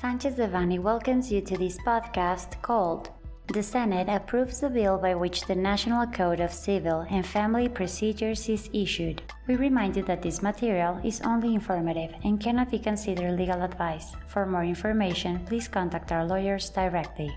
Sanchez Devanny welcomes you to this podcast called The Senate approves the bill by which the National Code of Civil and Family Procedures is issued. We remind you that this material is only informative and cannot be considered legal advice. For more information, please contact our lawyers directly.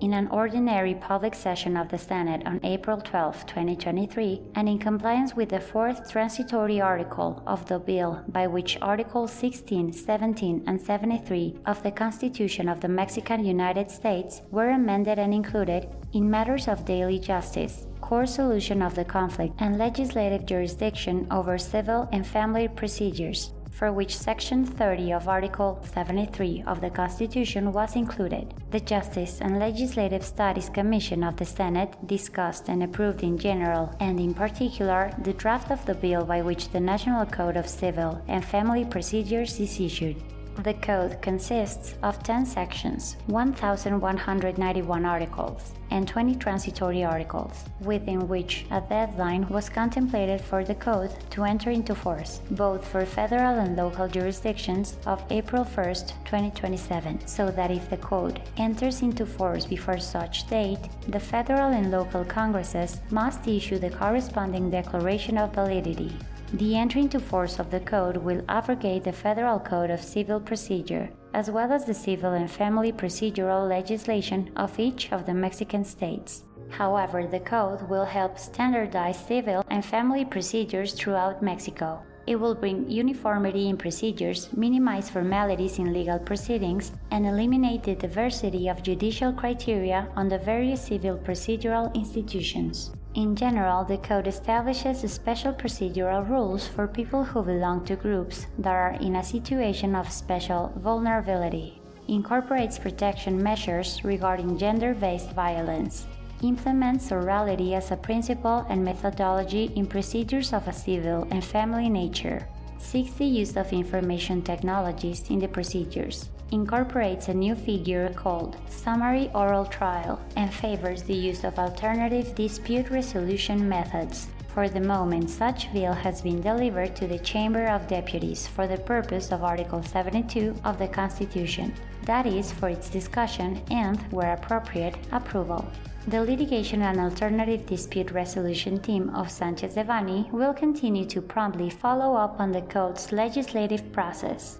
In an ordinary public session of the Senate on April 12, 2023, and in compliance with the fourth transitory article of the bill by which Articles 16, 17, and 73 of the Constitution of the Mexican United States were amended and included in matters of daily justice, core solution of the conflict, and legislative jurisdiction over civil and family procedures for which Section 30 of Article 73 of the Constitution was included. The Justice and Legislative Studies Commission of the Senate discussed and approved in general and in particular the draft of the bill by which the National Code of Civil and Family Procedures is issued. The code consists of 10 sections, 1,191 articles, and 20 transitory articles, within which a deadline was contemplated for the code to enter into force, both for federal and local jurisdictions, of April 1, 2027, so that if the code enters into force before such date, the federal and local congresses must issue the corresponding declaration of validity. The entry into force of the code will abrogate the Federal Code of Civil Procedure, as well as the civil and family procedural legislation of each of the Mexican states. However, the code will help standardize civil and family procedures throughout Mexico. It will bring uniformity in procedures, minimize formalities in legal proceedings, and eliminate the diversity of judicial criteria on the various civil procedural institutions. In general, the code establishes special procedural rules for people who belong to groups that are in a situation of special vulnerability, incorporates protection measures regarding gender based violence, implements orality as a principle and methodology in procedures of a civil and family nature, seeks the use of information technologies in the procedures, incorporates a new figure called summary oral trial and favors the use of alternative dispute resolution methods. For the moment, such bill has been delivered to the Chamber of Deputies for the purpose of Article 72 of the Constitution, that is, for its discussion and, where appropriate, approval. The Litigation and Alternative Dispute Resolution team of Sanchez Devanny will continue to promptly follow up on the Code's legislative process.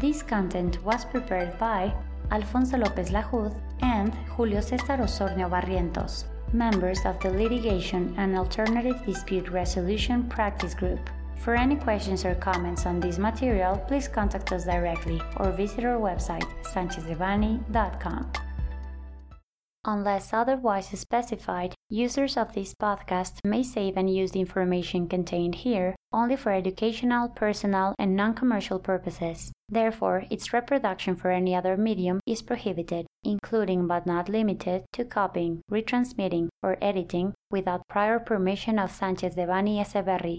This content was prepared by Alfonso López Lajud and Julio César Osornio Barrientos, members of the Litigation and Alternative Dispute Resolution Practice Group. For any questions or comments on this material, please contact us directly or visit our website, sanchezdevanny.com. Unless otherwise specified, users of this podcast may save and use the information contained here only for educational, personal, and non commercial purposes. Therefore, its reproduction for any other medium is prohibited, including but not limited to copying, retransmitting, or editing without prior permission of Sanchez Devanny Eseverri,